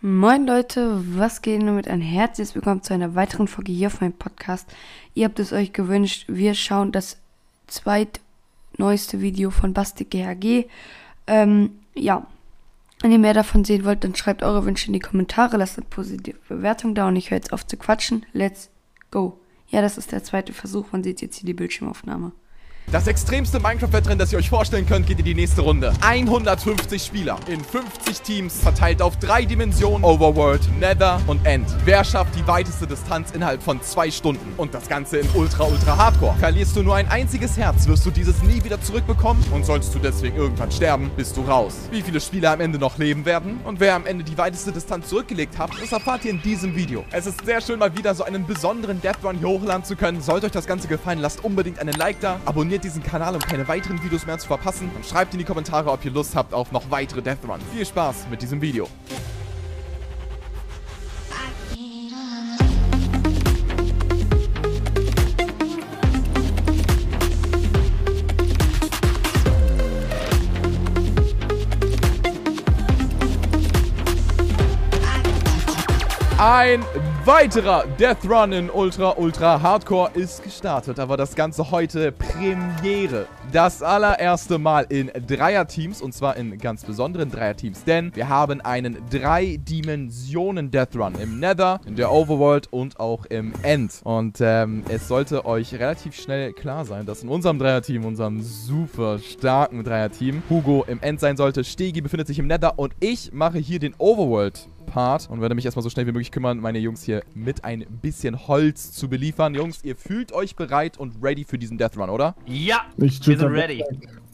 Moin Leute, was geht denn mit ein herzliches Willkommen zu einer weiteren Folge hier auf meinem Podcast. Ihr habt es euch gewünscht, wir schauen das zweitneueste Video von Bastik GHG. Ähm, ja, wenn ihr mehr davon sehen wollt, dann schreibt eure Wünsche in die Kommentare, lasst eine positive Bewertung da und ich höre jetzt auf zu quatschen. Let's go. Ja, das ist der zweite Versuch, man sieht jetzt hier die Bildschirmaufnahme. Das extremste Minecraft-Wettrennen, das ihr euch vorstellen könnt, geht in die nächste Runde. 150 Spieler in 50 Teams, verteilt auf drei Dimensionen, Overworld, Nether und End. Wer schafft die weiteste Distanz innerhalb von zwei Stunden? Und das Ganze in Ultra, Ultra Hardcore. Verlierst du nur ein einziges Herz, wirst du dieses nie wieder zurückbekommen und solltest du deswegen irgendwann sterben, bist du raus. Wie viele Spieler am Ende noch leben werden und wer am Ende die weiteste Distanz zurückgelegt hat, das erfahrt ihr in diesem Video. Es ist sehr schön, mal wieder so einen besonderen Death Run hier hochladen zu können. Sollte euch das Ganze gefallen, lasst unbedingt einen Like da, abonniert abonniert diesen Kanal, um keine weiteren Videos mehr zu verpassen und schreibt in die Kommentare, ob ihr Lust habt auf noch weitere Death Runs. Viel Spaß mit diesem Video. Ein weiterer Death Run in Ultra Ultra Hardcore ist gestartet, aber das Ganze heute Premiere. Das allererste Mal in Dreierteams und zwar in ganz besonderen Dreierteams, denn wir haben einen Drei-Dimensionen-Death Run im Nether, in der Overworld und auch im End. Und ähm, es sollte euch relativ schnell klar sein, dass in unserem Dreierteam, unserem super starken Dreierteam, Hugo im End sein sollte, Stegi befindet sich im Nether und ich mache hier den Overworld Part und werde mich erstmal so schnell wie möglich kümmern, meine Jungs hier mit ein bisschen Holz zu beliefern. Jungs, ihr fühlt euch bereit und ready für diesen Death Run, oder? Ja, wir sind ready.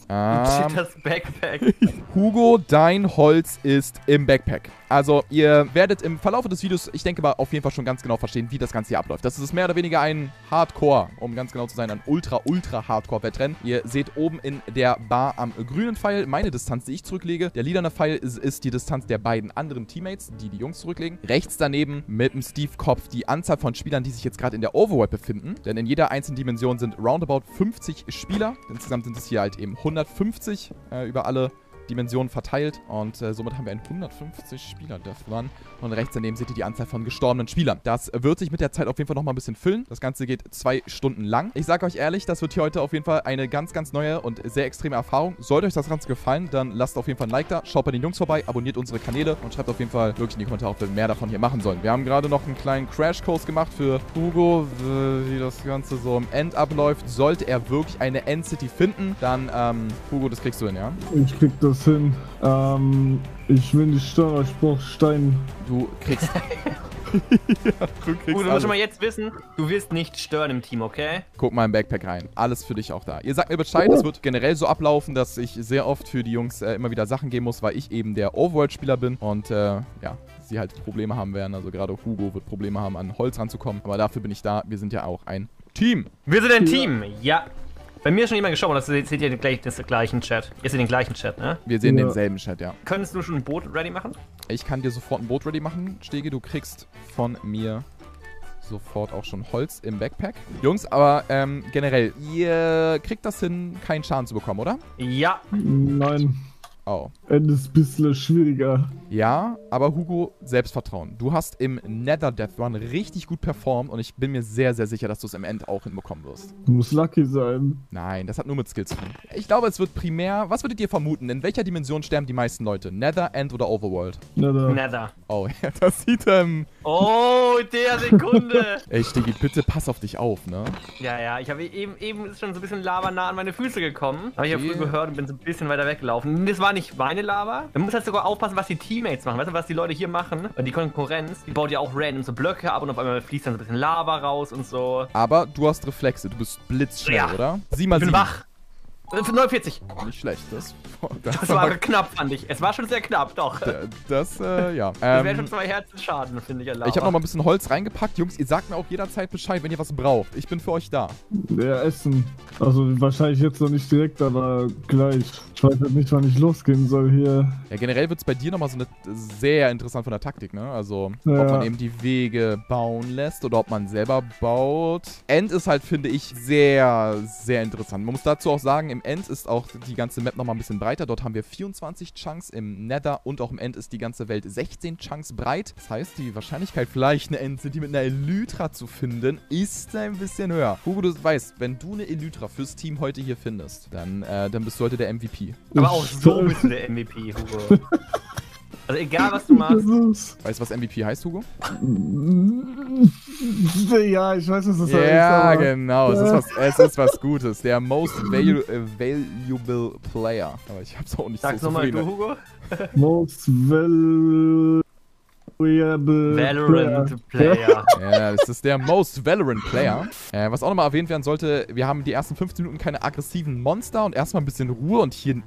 Ähm, das Backpack. Hugo, dein Holz ist im Backpack. Also, ihr werdet im Verlauf des Videos, ich denke mal, auf jeden Fall schon ganz genau verstehen, wie das Ganze hier abläuft. Das ist mehr oder weniger ein Hardcore, um ganz genau zu sein, ein ultra, ultra Hardcore-Wettrennen. Ihr seht oben in der Bar am grünen Pfeil meine Distanz, die ich zurücklege. Der lilane Pfeil ist, ist die Distanz der beiden anderen Teammates, die die Jungs zurücklegen. Rechts daneben mit dem Steve-Kopf die Anzahl von Spielern, die sich jetzt gerade in der Overworld befinden. Denn in jeder einzelnen Dimension sind roundabout 50 Spieler. Insgesamt sind es hier halt eben 150 äh, über alle Dimensionen verteilt. Und äh, somit haben wir einen 150 Spieler Death Run. Und rechts daneben seht ihr die Anzahl von gestorbenen Spielern. Das wird sich mit der Zeit auf jeden Fall nochmal ein bisschen füllen. Das Ganze geht zwei Stunden lang. Ich sage euch ehrlich, das wird hier heute auf jeden Fall eine ganz, ganz neue und sehr extreme Erfahrung. Sollte euch das Ganze gefallen, dann lasst auf jeden Fall ein Like da. Schaut bei den Jungs vorbei, abonniert unsere Kanäle und schreibt auf jeden Fall wirklich in die Kommentare, ob wir mehr davon hier machen sollen. Wir haben gerade noch einen kleinen Crash-Kurs gemacht für Hugo, wie das Ganze so im End abläuft. Sollte er wirklich eine End-City finden, dann, ähm, Hugo, das kriegst du hin, ja? Ich krieg das hin. Ähm, ich will nicht stören, ich brauch Stein. Du kriegst. ja, du kriegst Gut, du musst schon mal jetzt wissen, du wirst nicht stören im Team, okay? Guck mal im Backpack rein. Alles für dich auch da. Ihr sagt mir Bescheid, es wird generell so ablaufen, dass ich sehr oft für die Jungs äh, immer wieder Sachen geben muss, weil ich eben der Overworld-Spieler bin und äh, ja, sie halt Probleme haben werden. Also gerade Hugo wird Probleme haben, an Holz ranzukommen. Aber dafür bin ich da. Wir sind ja auch ein Team. Wir sind ein Team, ja. Bei mir ist schon jemand gestorben, das seht ihr gleich, das gleichen Chat. Ihr seht den gleichen Chat, ne? Wir sehen ja. denselben Chat, ja. Könntest du schon ein Boot ready machen? Ich kann dir sofort ein Boot ready machen. Stege, du kriegst von mir sofort auch schon Holz im Backpack. Jungs, aber ähm, generell, ihr kriegt das hin, keinen Schaden zu bekommen, oder? Ja. Nein. Oh. Ende ist ein bisschen schwieriger. Ja, aber Hugo, Selbstvertrauen. Du hast im Nether Death Run richtig gut performt und ich bin mir sehr, sehr sicher, dass du es im End auch hinbekommen wirst. Du musst lucky sein. Nein, das hat nur mit Skills zu tun. Ich glaube, es wird primär... Was würdet ihr vermuten? In welcher Dimension sterben die meisten Leute? Nether, End oder Overworld? Nether. Nether. Oh, ja, das sieht, ähm... Oh, der Sekunde. Ey, Stigi, bitte pass auf dich auf, ne? Ja, ja, ich habe eben, eben ist schon so ein bisschen Lava nah an meine Füße gekommen. Habe ich ja früh gehört und bin so ein bisschen weiter weggelaufen. Das war nicht meine Lava. Man muss halt sogar aufpassen, was die Teammates machen. Weißt du, was die Leute hier machen? Und die Konkurrenz, die baut ja auch random so Blöcke ab und auf einmal fließt dann so ein bisschen Lava raus und so. Aber du hast Reflexe. Du bist blitzschnell, ja. oder? Sieh mal, ich bin sieben. wach. 49. Nicht schlecht. Das, das, das war knapp, fand ich. Es war schon sehr knapp, doch. Das, äh, ja. Das wäre schon zwei Herzen Schaden, finde ich. Erlaubt. Ich habe noch mal ein bisschen Holz reingepackt. Jungs, ihr sagt mir auch jederzeit Bescheid, wenn ihr was braucht. Ich bin für euch da. Ja, Essen. Also wahrscheinlich jetzt noch nicht direkt, aber gleich. Ich weiß halt nicht, wann ich losgehen soll hier. Ja, generell wird es bei dir nochmal so eine sehr interessant von der Taktik, ne? Also, ja. ob man eben die Wege bauen lässt oder ob man selber baut. End ist halt, finde ich, sehr, sehr interessant. Man muss dazu auch sagen, im End ist auch die ganze Map nochmal ein bisschen breiter. Dort haben wir 24 Chunks im Nether und auch im End ist die ganze Welt 16 Chunks breit. Das heißt, die Wahrscheinlichkeit vielleicht eine End-City mit einer Elytra zu finden, ist ein bisschen höher. Hugo, du weißt, wenn du eine Elytra fürs Team heute hier findest, dann, äh, dann bist du heute der MVP. Aber auch so bist du der MVP, Hugo. Also egal, was du machst. Weißt du, was MVP heißt, Hugo? Ja, ich weiß, was das ja, heißt. Ja, genau. Es ist, was, es ist was Gutes. Der most valu äh, valuable player. Aber ich hab's auch nicht Sag's so nochmal du, Hugo. Most valuable Valorant Player. Ja, das ist der Most Valorant Player. Äh, was auch nochmal erwähnt werden sollte, wir haben die ersten 15 Minuten keine aggressiven Monster und erstmal ein bisschen Ruhe und hier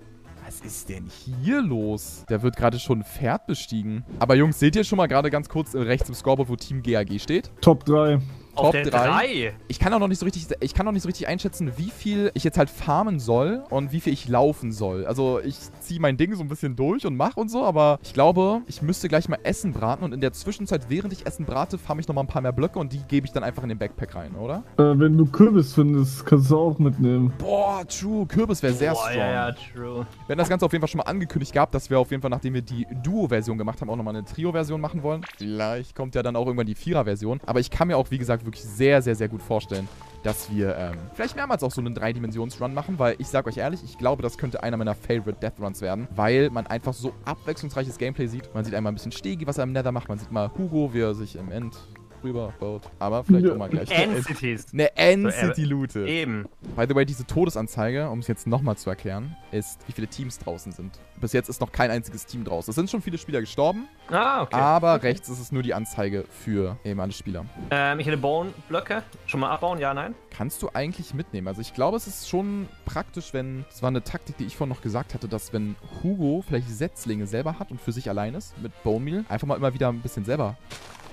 was ist denn hier los? Der wird gerade schon ein Pferd bestiegen. Aber Jungs, seht ihr schon mal gerade ganz kurz rechts im Scoreboard, wo Team GAG steht? Top 3. Top 3. Ich kann auch noch nicht so richtig, ich kann auch nicht so richtig einschätzen, wie viel ich jetzt halt farmen soll und wie viel ich laufen soll. Also ich ziehe mein Ding so ein bisschen durch und mache und so, aber ich glaube, ich müsste gleich mal Essen braten und in der Zwischenzeit, während ich Essen brate, farme ich noch mal ein paar mehr Blöcke und die gebe ich dann einfach in den Backpack rein, oder? Äh, wenn du Kürbis findest, kannst du auch mitnehmen. Boah, true. Kürbis wäre sehr Boah, strong. Ja, ja, true. Wir haben das Ganze auf jeden Fall schon mal angekündigt gehabt, dass wir auf jeden Fall, nachdem wir die Duo-Version gemacht haben, auch nochmal eine Trio-Version machen wollen. Vielleicht kommt ja dann auch irgendwann die Vierer-Version. Aber ich kann mir auch, wie gesagt, wirklich sehr, sehr, sehr gut vorstellen, dass wir ähm, vielleicht mehrmals auch so einen Dreidimensions-Run machen, weil ich sage euch ehrlich, ich glaube, das könnte einer meiner Favorite Death Runs werden, weil man einfach so abwechslungsreiches Gameplay sieht. Man sieht einmal ein bisschen Stegi, was er im Nether macht, man sieht mal Hugo, wie er sich im End rüber baut. Aber vielleicht ja. auch mal gleich. End-Cities. Eine End-City-Loote. Eben. By the way, diese Todesanzeige, um es jetzt nochmal zu erklären, ist, wie viele Teams draußen sind. Bis jetzt ist noch kein einziges Team draußen. Es sind schon viele Spieler gestorben. Ah, okay. Aber okay. rechts ist es nur die Anzeige für eben alle Spieler. Ähm, ich hätte Bone-Blöcke. Schon mal abbauen? Ja, nein? Kannst du eigentlich mitnehmen. Also ich glaube, es ist schon praktisch, wenn... Das war eine Taktik, die ich vorhin noch gesagt hatte, dass wenn Hugo vielleicht Setzlinge selber hat und für sich allein ist mit Bone Meal, einfach mal immer wieder ein bisschen selber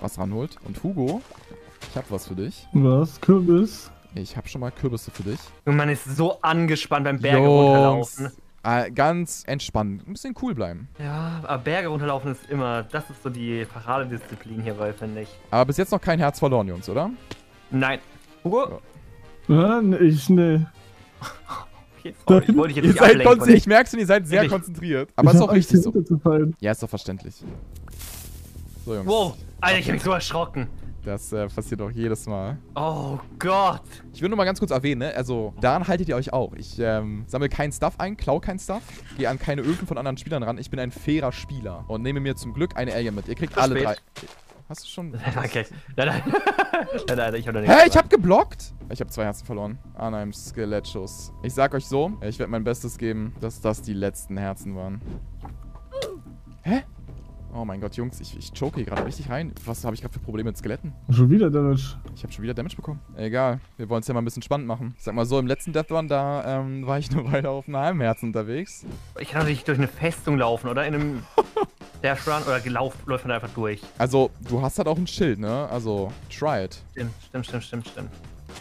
was ranholt. Und Hugo, ich habe was für dich. Was? Kürbis? Ich habe schon mal Kürbisse für dich. Und man ist so angespannt beim Berge Jungs. runterlaufen. Äh, ganz entspannt. Ein bisschen cool bleiben. Ja, aber Berge runterlaufen ist immer, das ist so die Paradedisziplin hierbei, finde ich. Aber bis jetzt noch kein Herz verloren, Jungs, oder? Nein. Hugo? Ja, ich, ne. Okay, sorry, ich wollte jetzt ihr seid Ich merke schon, ihr seid sehr konzentriert. Aber ist auch richtig so. Ja, ist doch verständlich. So, Jungs. Wow, Alter, ich hab mich so erschrocken. Das äh, passiert auch jedes Mal. Oh Gott. Ich will nur mal ganz kurz erwähnen, ne? Also, daran haltet ihr euch auch. Ich ähm, sammle keinen Stuff ein, klau keinen Stuff, gehe an keine Öfen von anderen Spielern ran. Ich bin ein fairer Spieler und nehme mir zum Glück eine Alien mit. Ihr kriegt alle drei. Hast du schon? Okay. Nein, nein. nein, nein, ich hab noch nichts. Hä, hey, ich hab geblockt? Ich hab zwei Herzen verloren. An einem Skelettschuss. Ich sag euch so, ich werde mein Bestes geben, dass das die letzten Herzen waren. Hä? Oh mein Gott, Jungs, ich, ich choke hier gerade richtig rein. Was habe ich gerade für Probleme mit Skeletten? Schon wieder Damage. Ich habe schon wieder Damage bekommen. Egal, wir wollen es ja mal ein bisschen spannend machen. Ich sag mal so, im letzten Death Run, da ähm, war ich eine Weile auf einem halben Herzen unterwegs. Ich kann natürlich durch eine Festung laufen, oder? In einem Dash Run oder gelaufen läuft man da einfach durch. Also, du hast halt auch ein Schild, ne? Also, try it. Stimmt, stimmt, stimmt, stimmt, stimmt.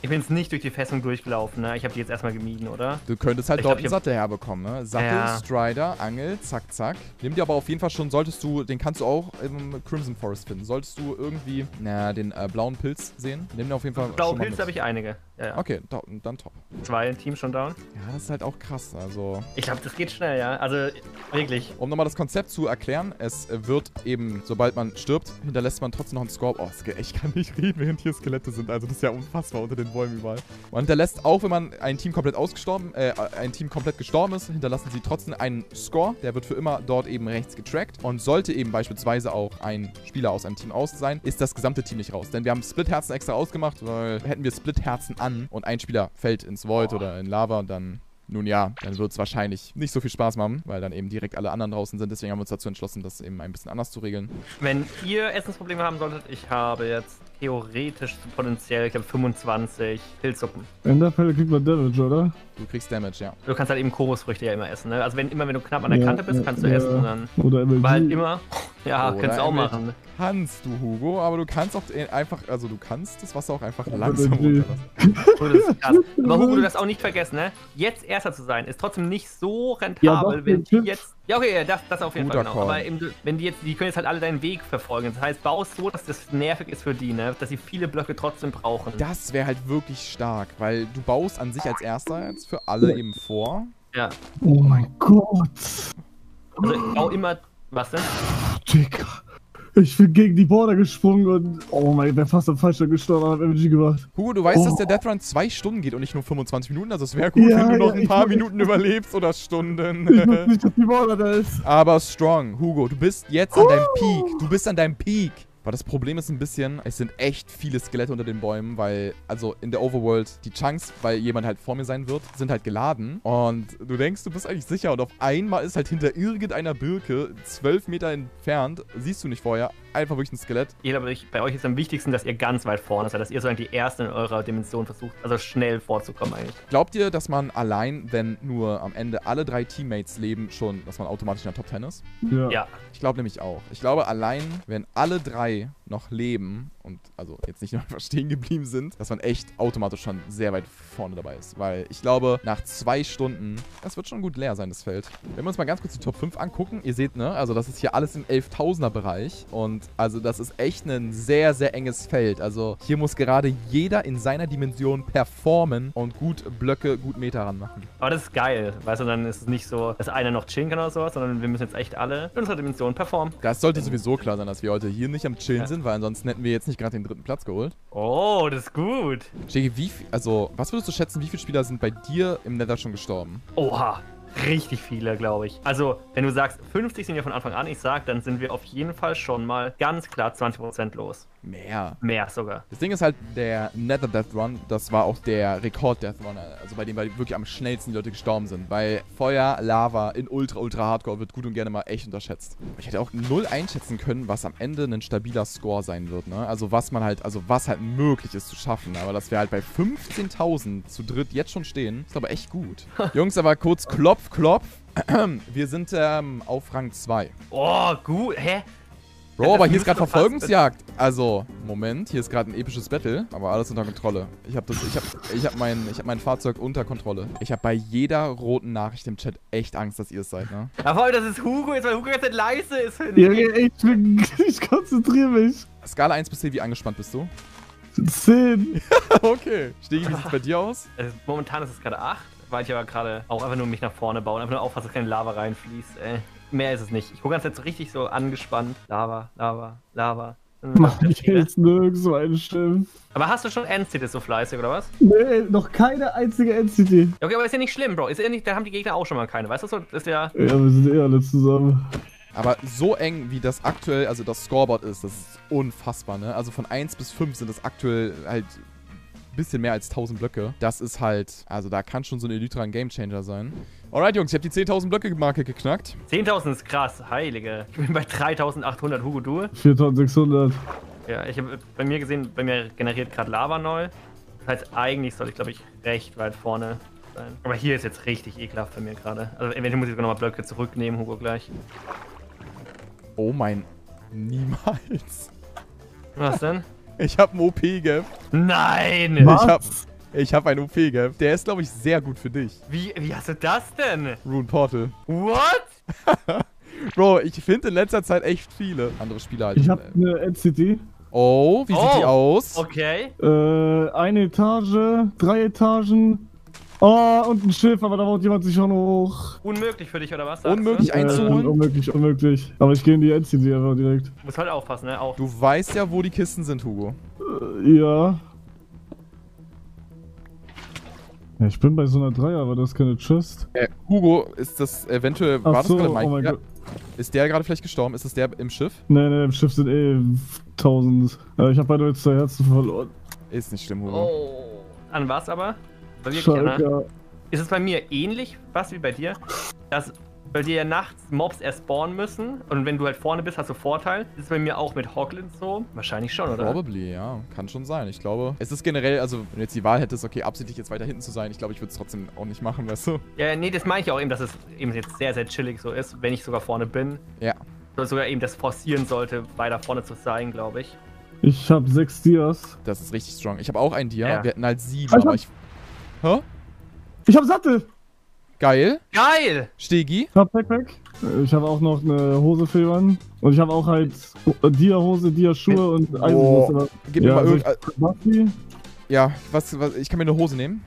Ich bin jetzt nicht durch die Festung durchgelaufen, ne? Ich habe die jetzt erstmal gemieden, oder? Du könntest halt ich dort glaub, einen Sattel herbekommen, ne? Sattel, ja. Strider, Angel, zack, zack. Nimm dir aber auf jeden Fall schon, solltest du, den kannst du auch im Crimson Forest finden. Solltest du irgendwie, na, den äh, blauen Pilz sehen, nimm dir auf jeden Fall Blaue Pilze habe ich einige. Ja, ja. Okay, da, dann top. Zwei Teams schon down. Ja, das ist halt auch krass, also... Ich glaube, das geht schnell, ja. Also, wirklich. Um nochmal das Konzept zu erklären, es wird eben, sobald man stirbt, hinterlässt man trotzdem noch einen Score. Oh, ich kann nicht reden, während hier Skelette sind. Also, das ist ja unfassbar unter den Bäumen überall. Man hinterlässt, auch wenn man ein Team komplett ausgestorben, äh, ein Team komplett gestorben ist, hinterlassen sie trotzdem einen Score. Der wird für immer dort eben rechts getrackt. Und sollte eben beispielsweise auch ein Spieler aus einem Team aus sein, ist das gesamte Team nicht raus. Denn wir haben Split-Herzen extra ausgemacht, weil hätten wir Split-Herzen an und ein Spieler fällt ins Void oh. oder in Lava, dann nun ja, dann wird es wahrscheinlich nicht so viel Spaß machen, weil dann eben direkt alle anderen draußen sind. Deswegen haben wir uns dazu entschlossen, das eben ein bisschen anders zu regeln. Wenn ihr Essensprobleme haben solltet, ich habe jetzt theoretisch potenziell, ich glaube 25 Pilzsuppen. In der Fälle kriegt man Damage, oder? Du kriegst Damage, ja. Du kannst halt eben Chorusfrüchte ja immer essen, ne? Also wenn immer, wenn du knapp an der ja, Kante bist, kannst du ja. essen dann. Oder MLG. Halt immer. Ja, oder kannst du auch MLG. machen. Kannst du, Hugo, aber du kannst auch einfach, also du kannst das Wasser auch einfach langsam runterlassen. das ist krass. Aber Hugo, du darfst auch nicht vergessen, ne? Jetzt Erster zu sein, ist trotzdem nicht so rentabel, ja, wenn die jetzt Ja, okay, das, das auf jeden Guter Fall genau. Aber eben, wenn die jetzt, die können jetzt halt alle deinen Weg verfolgen. Das heißt, baust so, dass das nervig ist für die, ne? Dass sie viele Blöcke trotzdem brauchen. Das wäre halt wirklich stark, weil du baust an sich als erster jetzt für alle eben vor. Ja. Oh mein Gott. Also ich baue immer. Was denn? Digga. Ich bin gegen die Border gesprungen und oh mein, wer fast am Falschen gestorben hat MG gemacht. Hugo, du weißt, oh. dass der Death Run zwei Stunden geht und nicht nur 25 Minuten. Also es wäre gut, ja, wenn du noch ja, ein paar Minuten überlebst oder Stunden. Ich weiß nicht, dass die Border da ist. Aber strong. Hugo, du bist jetzt an deinem Peak. Du bist an deinem Peak. Aber das Problem ist ein bisschen, es sind echt viele Skelette unter den Bäumen, weil, also in der Overworld, die Chunks, weil jemand halt vor mir sein wird, sind halt geladen. Und du denkst, du bist eigentlich sicher. Und auf einmal ist halt hinter irgendeiner Birke, zwölf Meter entfernt, siehst du nicht vorher, einfach wirklich ein Skelett. Ja, aber bei euch ist am wichtigsten, dass ihr ganz weit vorne seid, dass ihr sozusagen die Ersten in eurer Dimension versucht, also schnell vorzukommen eigentlich. Glaubt ihr, dass man allein, wenn nur am Ende alle drei Teammates leben, schon, dass man automatisch in der Top 10 ist? Ja. ja. Ich glaube nämlich auch. Ich glaube, allein, wenn alle drei noch leben und also jetzt nicht nur einfach stehen geblieben sind, dass man echt automatisch schon sehr weit vorne dabei ist. Weil ich glaube, nach zwei Stunden, das wird schon gut leer sein, das Feld. Wenn wir uns mal ganz kurz die Top 5 angucken, ihr seht, ne, also das ist hier alles im 11.000er Bereich und also das ist echt ein sehr, sehr enges Feld. Also hier muss gerade jeder in seiner Dimension performen und gut Blöcke, gut Meter ranmachen. Aber das ist geil, weißt du, dann ist es nicht so, dass einer noch chillen kann oder sowas, sondern wir müssen jetzt echt alle in unserer Dimension performen. Das sollte sowieso klar sein, dass wir heute hier nicht am Chillen ja. sind, weil ansonsten hätten wir jetzt nicht gerade den dritten Platz geholt. Oh, das ist gut. Shaggy, wie viel, also, was würdest du schätzen, wie viele Spieler sind bei dir im Nether schon gestorben? Oha, richtig viele, glaube ich. Also, wenn du sagst, 50 sind wir von Anfang an, ich sag, dann sind wir auf jeden Fall schon mal ganz klar 20% los. Mehr. Mehr sogar. Das Ding ist halt, der Nether Death Run, das war auch der Rekord Death Run, also bei dem wirklich am schnellsten die Leute gestorben sind. Weil Feuer, Lava in Ultra, Ultra Hardcore wird gut und gerne mal echt unterschätzt. Ich hätte auch null einschätzen können, was am Ende ein stabiler Score sein wird, ne? Also was man halt, also was halt möglich ist zu schaffen. Aber dass wir halt bei 15.000 zu dritt jetzt schon stehen, ist aber echt gut. Jungs, aber kurz Klopf, Klopf. Wir sind ähm, auf Rang 2. Oh, gut. Hä? Bro, aber hier ist gerade Verfolgungsjagd. Also, Moment, hier ist gerade ein episches Battle, aber alles unter Kontrolle. Ich habe ich habe ich habe mein ich habe mein Fahrzeug unter Kontrolle. Ich habe bei jeder roten Nachricht im Chat echt Angst, dass ihr es seid, ne? Ja, vor allem, das ist Hugo jetzt, weil Hugo jetzt nicht leise ist. Ja, ich, bin, ich konzentriere mich. Skala 1 bis 10, wie angespannt bist du? 10. okay. Stegi, wie sieht es bei dir aus? Also, momentan ist es gerade 8, weil ich aber gerade auch einfach nur mich nach vorne baue und einfach nur aufpasse, dass keine Lava reinfließt, ey mehr ist es nicht. Ich gucke ganz jetzt richtig so angespannt. Lava, Lava, Lava. Mach ich jetzt nirgendwo ein Schiff. Aber hast du schon Endcity so fleißig, oder was? Nee, noch keine einzige Endcity. Okay, aber ist ja nicht schlimm, Bro. Ist ja nicht, da haben die Gegner auch schon mal keine. Weißt du so? Ist ja. Ja, wir sind eh alle zusammen. Aber so eng, wie das aktuell, also das Scoreboard ist, das ist unfassbar, ne? Also von 1 bis 5 sind das aktuell halt bisschen mehr als 1000 Blöcke. Das ist halt, also da kann schon so ein Elytra ein Gamechanger sein. Alright, Jungs, ich habe die 10.000 Blöcke-Marke geknackt. 10.000 ist krass, heilige. Ich bin bei 3.800, Hugo, du? 4.600. Ja, ich habe bei mir gesehen, bei mir generiert gerade Lava neu. Das heißt, eigentlich soll ich, glaube ich, recht weit vorne sein. Aber hier ist jetzt richtig ekelhaft bei mir gerade. Also eventuell muss ich sogar nochmal Blöcke zurücknehmen, Hugo, gleich. Oh mein... Niemals. Was denn? Ich habe ein OP-Gap. Nein! Was? Ich habe ich hab ein OP-Gap. Der ist, glaube ich, sehr gut für dich. Wie, wie hast du das denn? Rune Portal. What? Bro, ich finde in letzter Zeit echt viele andere Spieler halt. Ich habe eine NCT. Oh, wie oh, sieht die oh, aus? Okay. Äh, eine Etage, drei Etagen, Oh, und ein Schiff, aber da baut jemand sich schon hoch. Unmöglich für dich, oder was? Unmöglich du? einzuholen? Äh, unmöglich, unmöglich. Aber ich gehe in die Endzone einfach direkt. Du musst halt aufpassen, ne? Auch. Du weißt ja, wo die Kisten sind, Hugo. Äh, ja. Ja, ich bin bei so einer Dreier, aber das ist keine Chest. Äh, Hugo, ist das eventuell, Ach war das gerade mein, oh mein ja. Gott. Ist der gerade vielleicht gestorben? Ist das der im Schiff? Nee, nee, im Schiff sind eh 1000. Äh, ich habe beide jetzt zwei Herzen verloren. Ist nicht schlimm, Hugo. Oh. An was aber? Bei mir, ne? Ist es bei mir ähnlich, was wie bei dir? Dass bei dir ja nachts Mobs erst spawnen müssen und wenn du halt vorne bist, hast du Vorteil. Ist es bei mir auch mit Hawklands so? Wahrscheinlich schon, oder? Probably, ja. Kann schon sein. Ich glaube, es ist generell, also wenn du jetzt die Wahl hättest, okay, absichtlich jetzt weiter hinten zu sein, ich glaube, ich würde es trotzdem auch nicht machen, weißt du? Ja, nee, das meine ich auch eben, dass es eben jetzt sehr, sehr chillig so ist, wenn ich sogar vorne bin. Ja. Oder sogar eben das forcieren sollte, weiter vorne zu sein, glaube ich. Ich habe sechs Dias. Das ist richtig strong. Ich habe auch ein Dia. Ja. Wir hatten halt sieben, ich aber ich... Hä? Ich hab Sattel. Geil. Geil! Stegi. Ich hab Backpack. Ich habe auch noch eine Hose für jemanden. Und ich habe auch halt Dia-Hose, Dia-Schuhe und Eisenhose. Gib mir Ja, mal also irgend... ich- Basti? Ja, was, was... Ich kann mir eine Hose nehmen.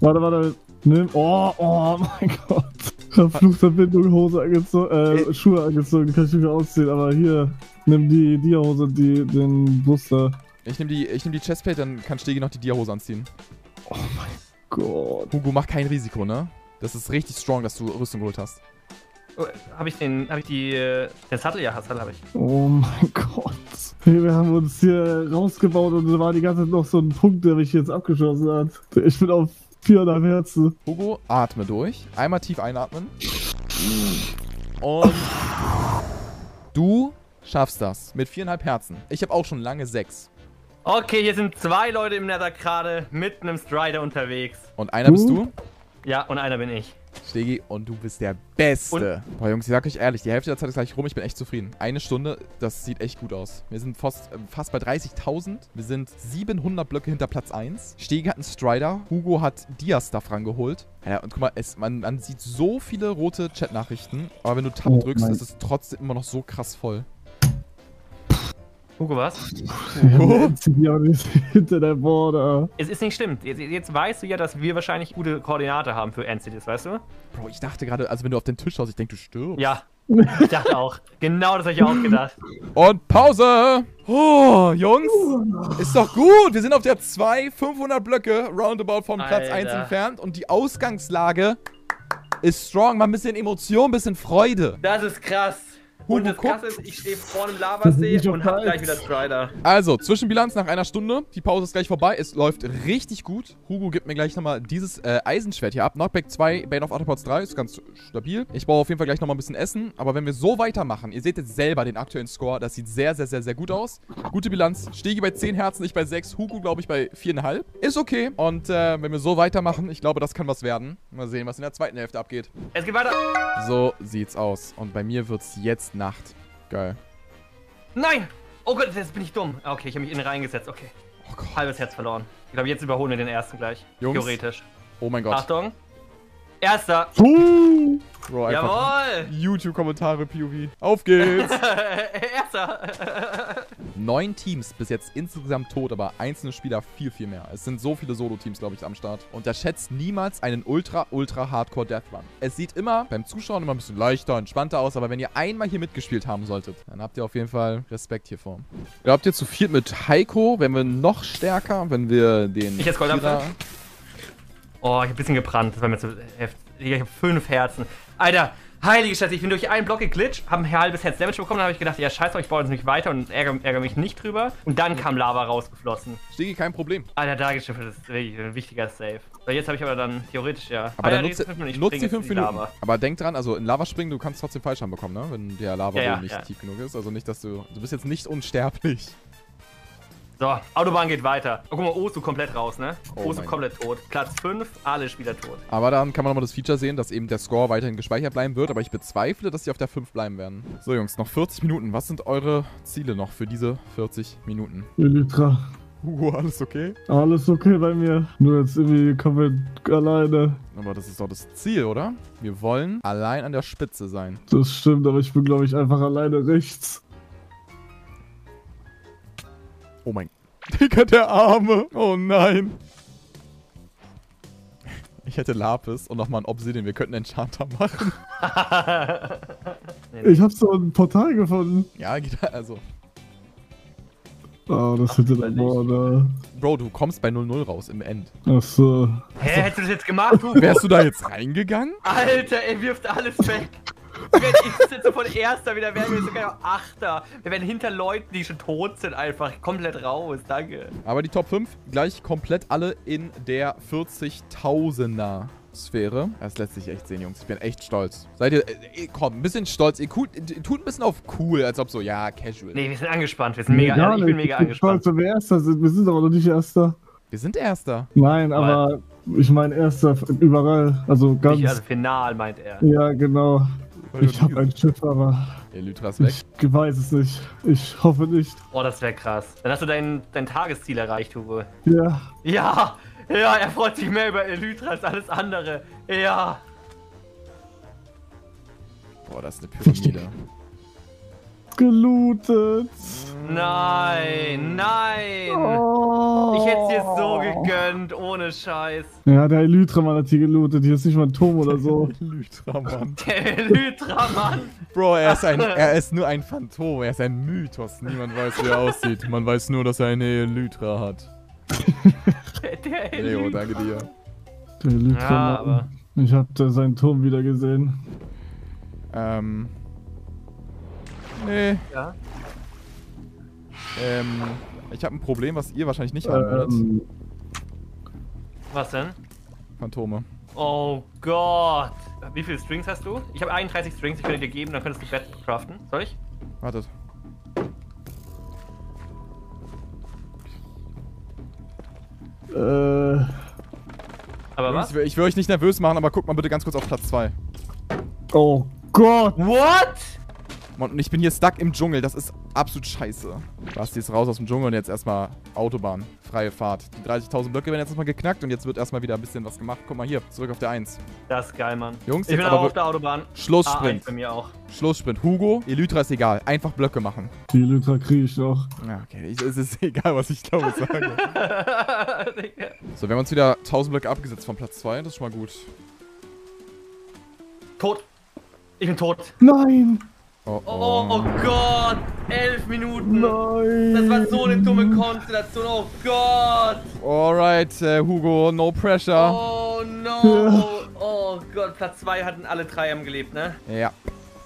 Warte, warte. Nimm. Oh, oh mein Gott. Ich hab Flugverbindung, Hose angezogen, äh, Ey. Schuhe angezogen, kann ich nicht mehr ausziehen, aber hier, nimm die Dia-Hose, die, den Booster. Ich nehme die, ich nehm die Chestplate, dann kann Stegi noch die Dia-Hose anziehen. Gott. Hugo, mach kein Risiko, ne? Das ist richtig strong, dass du Rüstung geholt hast. Oh, Habe ich den, habe ich die, äh, den Sattel? Ja, Sattel habe ich. Oh mein Gott. Wir haben uns hier rausgebaut und da war die ganze Zeit noch so ein Punkt, der mich jetzt abgeschossen hat. Ich bin auf 400 Herzen. Hugo, atme durch. Einmal tief einatmen. Und du schaffst das mit viereinhalb Herzen. Ich habe auch schon lange sechs. Okay, hier sind zwei Leute im Nether gerade mit einem Strider unterwegs. Und einer bist du, Ja, und einer bin ich. Stegi, und du bist der Beste. Boah, Jungs, ich sag euch ehrlich, die Hälfte der Zeit ist gleich rum. Ich bin echt zufrieden. Eine Stunde, das sieht echt gut aus. Wir sind fast, äh, fast bei 30.000. Wir sind 700 Blöcke hinter Platz 1. Stegi hat einen Strider. Hugo hat Dia-Stuff rangeholt. Ja, und guck mal, es, man, man sieht so viele rote Chat-Nachrichten. Aber wenn du Tab Oh drückst, mein- ist es trotzdem immer noch so krass voll. Hugo, was? Hugo? Hinter der Border. Es ist nicht schlimm. Jetzt, jetzt weißt du ja, dass wir wahrscheinlich gute Koordinate haben für Entities, weißt du? Bro, ich dachte gerade, also wenn du auf den Tisch schaust, ich denke, du stirbst. Ja. Ich dachte auch. Genau das habe ich auch gedacht. Und Pause! Oh, Jungs, ist doch gut. Wir sind auf der 2, 500 Blöcke roundabout vom Platz Alter. 1 entfernt und die Ausgangslage ist strong. Mal ein bisschen Emotion, ein bisschen Freude. Das ist krass. Hugo, Und das guck. krasse ist, ich stehe vor einem Das ist Lavasee und hab gleich wieder Strider. Also, Zwischenbilanz nach einer Stunde. Die Pause ist gleich vorbei. Es läuft richtig gut. Hugo gibt mir gleich nochmal dieses äh, Eisenschwert hier ab. Knockback 2, Bane of Autopods 3 ist ganz stabil. Ich brauche auf jeden Fall gleich nochmal ein bisschen Essen. Aber wenn wir so weitermachen, ihr seht jetzt selber den aktuellen Score. Das sieht sehr, sehr, sehr, sehr gut aus. Gute Bilanz. Stegi bei 10 Herzen, ich bei 6. Hugo, glaube ich, bei 4,5. Ist okay. Und äh, wenn wir so weitermachen, ich glaube, das kann was werden. Mal sehen, was in der zweiten Hälfte abgeht. Es geht weiter. So sieht's aus. Und bei mir wird's jetzt Nacht. Geil. Nein! Oh Gott, jetzt bin ich dumm. Ah, Okay, ich habe mich innen reingesetzt. Okay. Oh. Halbes Herz verloren. Ich glaube, jetzt überholen wir den ersten gleich. Jungs. Theoretisch. Oh mein Gott. Achtung. Erster. Uh, Bro, Jawohl! YouTube-Kommentare, POV. Auf geht's! Erster. Neun Teams bis jetzt insgesamt tot, aber einzelne Spieler viel, viel mehr. Es sind so viele Solo-Teams, glaube ich, am Start. Unterschätzt niemals einen ultra, ultra Hardcore Death Run. Es sieht immer beim Zuschauen immer ein bisschen leichter, entspannter aus, aber wenn ihr einmal hier mitgespielt haben solltet, dann habt ihr auf jeden Fall Respekt hiervor. Glaubt ihr zu viert mit Heiko, wenn wir noch stärker, wenn wir den. Ich jetzt Goldapfel? Oh, ich hab ein bisschen gebrannt. Das war mir zu heftig. Ich hab fünf Herzen. Alter, heilige Scheiße, ich bin durch einen Block geglitscht, hab ein halbes Herz Damage bekommen, dann habe ich gedacht, ja scheiße, ich baue jetzt nicht weiter und ärgere, ärgere mich nicht drüber. Und dann kam Lava rausgeflossen. Stegi, kein Problem. Alter, Dankeschön für das wirklich ein wichtiger Save. So, jetzt habe ich aber dann theoretisch ja. Aber ja, dann die nutzt, nutzt spring die jetzt in 5 Minuten. Lava. Aber denk dran, also in Lava springen, du kannst trotzdem Fallschaden bekommen, ne? Wenn der Lava Ja, ja, nicht ja. tief genug ist. Also nicht, dass du. Du bist jetzt nicht unsterblich. So, Autobahn geht weiter. Oh, guck mal, Osu komplett raus, ne? Oh Osu komplett tot. Platz 5, alle Spieler tot. Aber dann kann man nochmal das Feature sehen, dass eben der Score weiterhin gespeichert bleiben wird. Aber ich bezweifle, dass sie auf der 5 bleiben werden. So, Jungs, noch 40 Minuten. Was sind eure Ziele noch für diese 40 Minuten? Elytra. Hugo, alles okay? Alles okay bei mir. Nur jetzt irgendwie komplett alleine. Aber das ist doch das Ziel, oder? Wir wollen allein an der Spitze sein. Das stimmt, aber ich bin, glaube ich, einfach alleine rechts. Oh mein... Digga, der Arme. Oh nein. Ich hätte Lapis und nochmal ein Obsidian. Wir könnten Enchanter machen. Ich habe so ein Portal gefunden. Ja, geht also. Oh, das hinter der nicht. Border. Bro, du kommst bei 0-0 raus im End. Achso. Hä, hättest du das jetzt gemacht, Hugo? Wärst du da jetzt reingegangen? Alter, er wirft alles weg. Wenn ich jetzt von Erster wieder wäre ich sogar noch Achter. Wir werden hinter Leuten, die schon tot sind, einfach komplett raus. Danke. Aber die Top 5 gleich komplett alle in der 40.000er Sphäre. Das lässt sich echt sehen, Jungs. Ich bin echt stolz. Seid ihr, äh, komm, ein bisschen stolz. Ihr cool, tut ein bisschen auf cool, als ob so, ja, casual. Nee, wir sind angespannt. Wir sind mega, Gar ich bin nicht. mega Ich bin stolz, angespannt. wenn wir Erster sind. Wir sind aber noch nicht Erster. Wir sind Erster. Nein, aber ich meine Erster überall. Also ganz. Ich, also final, meint er. Ja, genau. Ich hab ein Schiff, aber. Elytras ist weg. Ich weiß es nicht. Ich hoffe nicht. Oh, das wäre krass. Dann hast du dein, dein Tagesziel erreicht, Hugo. Ja. Ja! Ja, er freut sich mehr über Elytra als alles andere. Ja! Boah, das ist eine Pyramide. Gelootet. Nein, nein. Oh. Ich hätte es dir so gegönnt, ohne Scheiß. Ja, der Elytra-Mann hat hier gelootet. Hier ist nicht mal ein Turm oder so. Elytra-Mann. Der Elytra-Mann. Bro, er ist, ein, er ist nur ein Phantom. Er ist ein Mythos. Niemand weiß, wie er aussieht. Man weiß nur, dass er eine Elytra hat. der Elytra. Leo, danke dir. Der Elytra-Mann. Ja, ich hab seinen Turm wieder gesehen. Ähm. Nee. Ja. Ähm, ich habe ein Problem, was ihr wahrscheinlich nicht haben werdet. Ähm, was denn? Phantome. Oh Gott. Wie viele Strings hast du? Ich habe 31 Strings, ich könnte dir geben, dann könntest du Bett craften. Soll ich? Wartet. Äh. Aber was? Ich will, ich will euch nicht nervös machen, aber guck mal bitte ganz kurz auf Platz 2. Oh Gott. What? Und ich bin hier stuck im Dschungel. Das ist absolut scheiße. Basti ist raus aus dem Dschungel und jetzt erstmal Autobahn. Freie Fahrt. Die 30.000 Blöcke werden jetzt erstmal geknackt und jetzt wird erstmal wieder ein bisschen was gemacht. Guck mal hier, zurück auf der 1. Das ist geil, Mann. Jungs, ich bin aber auch auf der Autobahn. Schlusssprint. bei mir auch. Schlusssprint. Hugo, Elytra ist egal. Einfach Blöcke machen. Die Elytra kriege ich noch. Ja, okay. Ich, es ist egal, was ich glaube sage. so, wir haben uns wieder 1000 Blöcke abgesetzt von Platz 2. Das ist schon mal gut. Tot. Ich bin tot. Nein. Oh, oh. oh, Gott! Elf Minuten! Nein! Das war so eine dumme Konstellation, oh Gott! Alright, äh, Hugo, no pressure. Oh no! Oh Gott, Platz 2 hatten alle drei am gelebt, ne? Ja.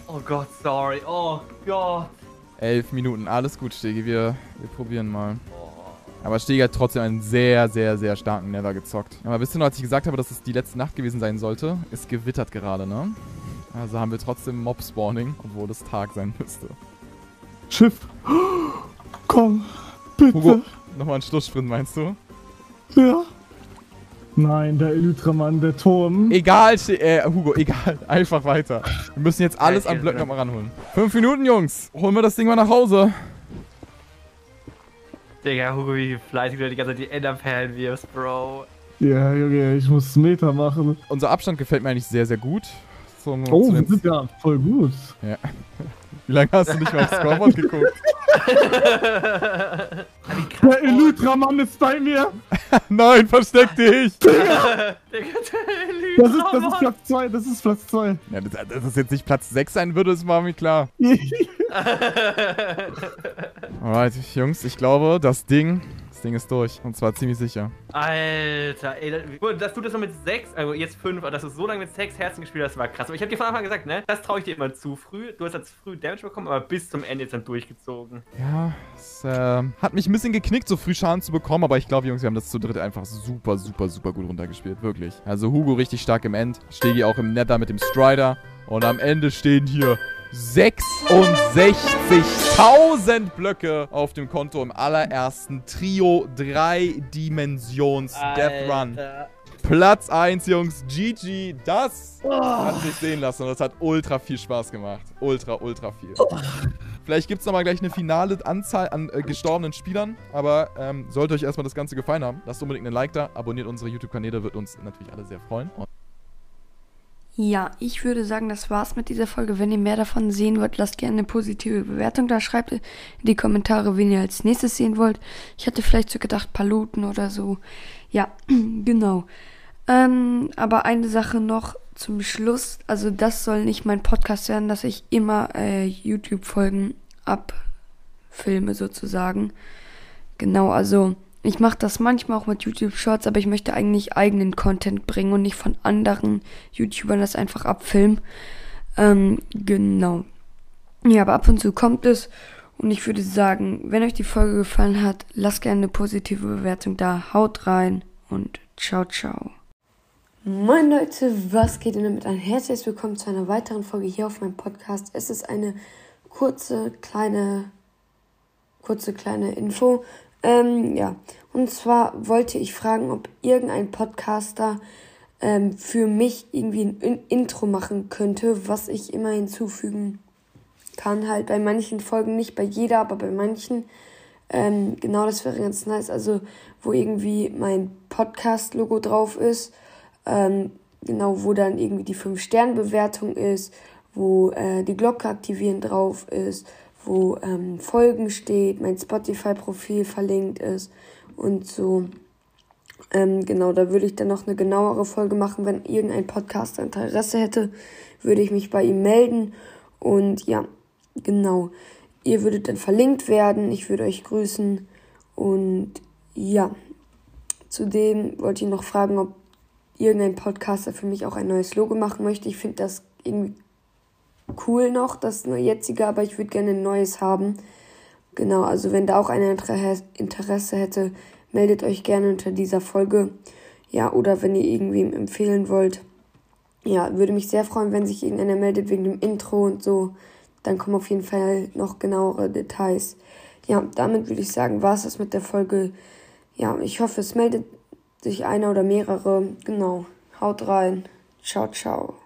Oh Gott, sorry, oh Gott! Elf Minuten, alles gut, Stegi, wir, wir probieren mal. Aber Stegi hat trotzdem einen sehr, sehr, sehr starken Never gezockt. Aber wisst ihr noch, als ich gesagt habe, dass es die letzte Nacht gewesen sein sollte? Es gewittert gerade, ne? Also haben wir trotzdem Mob-Spawning, obwohl es Tag sein müsste. Schiff! Komm, bitte! Hugo, nochmal einen Schlusssprint, meinst du? Ja. Nein, der Elytramann, der Turm. Egal, äh, Hugo, egal. Einfach weiter. Wir müssen jetzt alles an Blöcken nochmal ranholen. Fünf Minuten, Jungs. Holen wir das Ding mal nach Hause. Digga, Hugo, wie fleißig du die ganze Zeit die Enderperlen wirfst, Bro. Ja, Junge, ich muss Meter machen. Unser Abstand gefällt mir eigentlich sehr, sehr gut zum. Oh, wir sind ja voll gut. Ja. Wie lange hast du nicht mehr aufs Scoreboard geguckt? Der Elytra-Mann ist bei mir! Nein, versteck dich! das, ist, das ist Platz 2, das ist Platz 2. Ja, dass das jetzt nicht Platz 6 sein würde, ist war mir klar. Alright, Jungs, ich glaube, das Ding das Ding ist durch. Und zwar ziemlich sicher. Alter, ey, dass du das noch mit sechs, also jetzt fünf, dass du so lange mit sechs Herzen gespielt hast, war krass. Aber ich hab dir von Anfang an gesagt, ne? Das traue ich dir immer zu früh. Du hast jetzt früh Damage bekommen, aber bis zum Ende jetzt dann durchgezogen. Ja, es äh, hat mich ein bisschen geknickt, so früh Schaden zu bekommen, aber ich glaube, Jungs, wir haben das zu dritt einfach super, super, super gut runtergespielt. Wirklich. Also Hugo richtig stark im End. Stegi auch im Nether mit dem Strider. Und am Ende stehen hier 66.000 Blöcke auf dem Konto im allerersten Trio 3 Dimensions Death Run. Platz 1, Jungs. GG. Das oh. hat sich sehen lassen und das hat ultra viel Spaß gemacht. Ultra, ultra viel. Oh. Vielleicht gibt es nochmal gleich eine finale Anzahl an äh, gestorbenen Spielern. Aber ähm, sollte euch erstmal das Ganze gefallen haben, lasst unbedingt einen Like da. Abonniert unsere YouTube-Kanäle, wird uns natürlich alle sehr freuen. Und ja, ich würde sagen, das war's mit dieser Folge. Wenn ihr mehr davon sehen wollt, lasst gerne eine positive Bewertung da. Schreibt in die Kommentare, wen ihr als nächstes sehen wollt. Ich hatte vielleicht so gedacht, Paluten oder so. Ja, genau. Ähm, aber eine Sache noch zum Schluss. Also das soll nicht mein Podcast werden, dass ich immer äh, YouTube-Folgen abfilme sozusagen. Genau, also ich mache das manchmal auch mit YouTube Shorts, aber ich möchte eigentlich eigenen Content bringen und nicht von anderen YouTubern das einfach abfilmen. Ähm, genau. Ja, aber ab und zu kommt es. Und ich würde sagen, wenn euch die Folge gefallen hat, lasst gerne eine positive Bewertung da. Haut rein und ciao, ciao. Moin Leute, was geht denn damit ein? Herzlich willkommen zu einer weiteren Folge hier auf meinem Podcast. Es ist eine kurze, kleine, kurze, kleine Info. Ähm, ja, und zwar wollte ich fragen, ob irgendein Podcaster ähm, für mich irgendwie ein In Intro machen könnte, was ich immer hinzufügen kann. Halt bei manchen Folgen, nicht bei jeder, aber bei manchen. Ähm, genau, das wäre ganz nice. Also, wo irgendwie mein Podcast-Logo drauf ist. Ähm, genau, wo dann irgendwie die 5-Sterne-Bewertung ist wo äh, die Glocke aktivieren drauf ist, wo ähm, Folgen steht, mein Spotify-Profil verlinkt ist und so. Ähm, genau, da würde ich dann noch eine genauere Folge machen. Wenn irgendein Podcaster Interesse hätte, würde ich mich bei ihm melden. Und ja, genau. Ihr würdet dann verlinkt werden. Ich würde euch grüßen. Und ja, zudem wollte ich noch fragen, ob irgendein Podcaster für mich auch ein neues Logo machen möchte. Ich finde das irgendwie cool noch, das jetzige, aber ich würde gerne ein neues haben. Genau, also wenn da auch einer Interesse hätte, meldet euch gerne unter dieser Folge. Ja, oder wenn ihr irgendwem empfehlen wollt. Ja, würde mich sehr freuen, wenn sich irgendeiner meldet wegen dem Intro und so. Dann kommen auf jeden Fall noch genauere Details. Ja, damit würde ich sagen, war es das mit der Folge. Ja, ich hoffe, es meldet sich einer oder mehrere. Genau. Haut rein. Ciao, ciao.